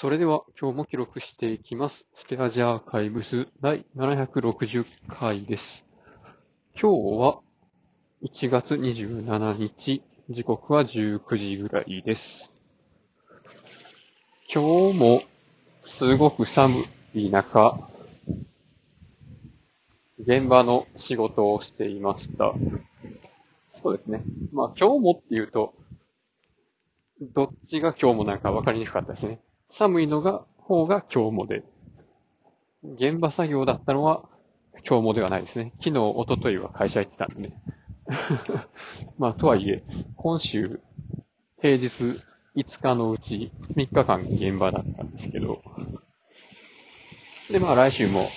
それでは今日も記録していきます。ステアジアーカイブス第760回です。今日は1月27日、時刻は19時ぐらいです。今日もすごく寒い中、現場の仕事をしていました。そうですね。まあ今日もっていうと、どっちが今日もなんか分かりにくかったですね。寒いのが、方が今日もで、現場作業だったのは今日もではないですね。昨日、一昨日は会社行ってたんでね。まあ、とはいえ、今週、平日5日のうち3日間現場だったんですけど、で、まあ来週も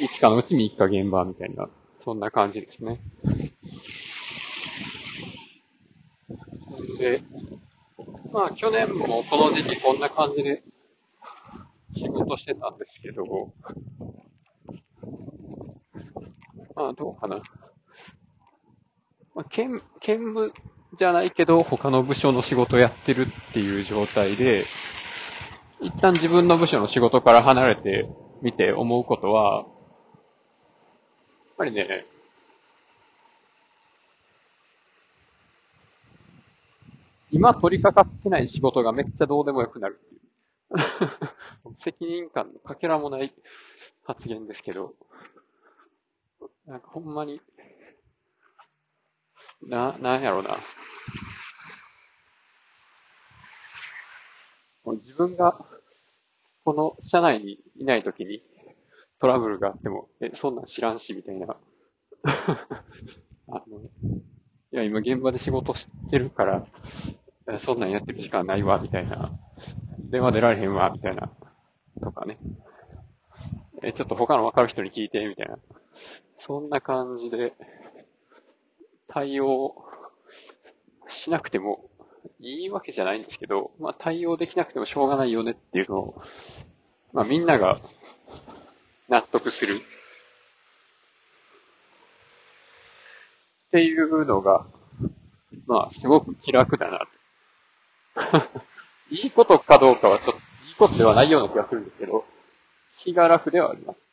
5日のうち3日現場みたいな、そんな感じですね。で、まあ去年もこの時期こんな感じで仕事してたんですけど、まあどうかな。まあ、兼、兼務じゃないけど他の部署の仕事やってるっていう状態で、一旦自分の部署の仕事から離れてみて思うことは、やっぱりね、今取り掛かってない仕事がめっちゃどうでもよくなるっていう。責任感のかけらもない発言ですけど、なんかほんまに、な、なんやろうな。もう自分が、この社内にいないときにトラブルがあっても、え、そんなん知らんし、みたいな。あの、いや、今現場で仕事してるから、そんなんやってる時間ないわ、みたいな。電話出られへんわ、みたいな。とかね。え、ちょっと他の分かる人に聞いて、みたいな。そんな感じで、対応しなくてもいいわけじゃないんですけど、まあ対応できなくてもしょうがないよねっていうのを、まあみんなが納得する。っていうのが、まあすごく気楽だな。いいことかどうかはちょっと、いいことではないような気がするんですけど、気が楽ではあります。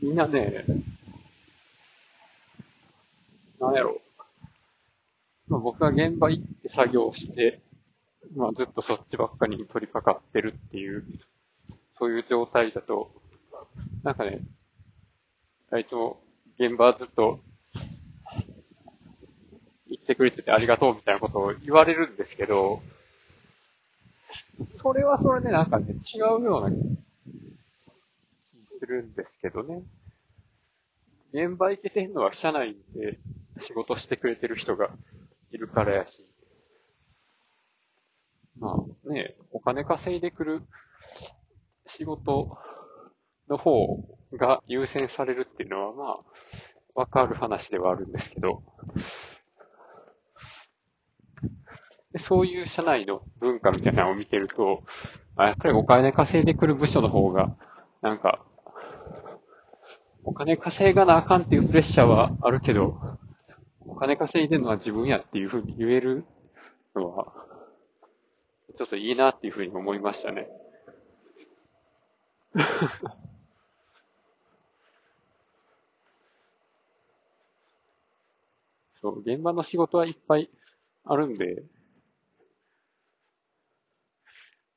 みんなね、なんやろ。まあ、僕が現場行って作業して、まあずっとそっちばっかりに取り掛かってるっていう、そういう状態だと、なんかね、あいつも現場ずっと行ってくれててありがとうみたいなことを言われるんですけど、それはそれでなんかね、違うような気するんですけどね。現場行けてんのは社内で仕事してくれてる人がいるからやし。まあね、お金稼いでくる仕事の方が優先されるっていうのはまあ、わかる話ではあるんですけど、でそういう社内の文化みたいなのを見てると、あやっぱりお金稼いでくる部署の方が、なんか、お金稼がなあかんっていうプレッシャーはあるけど、お金稼いでるのは自分やっていうふうに言えるのは、ちょっといいなっていうふうに思いましたね。そう、現場の仕事はいっぱいあるんで、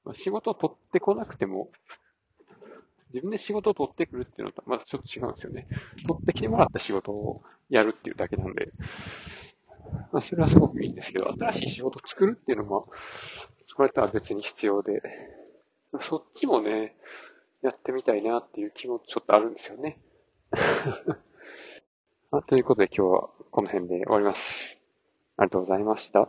まあ仕事を取ってこなくても、自分で仕事を取ってくるっていうのとまたちょっと違うんですよね。取ってきてもらった仕事をやるっていうだけなんで、まあそれはすごくいいんですけど、新しい仕事を作るっていうのも、それとは別に必要で、そっちもね、やってみたいなっていう気もちょっとあるんですよね。あ ということで今日はこの辺で終わります。ありがとうございました。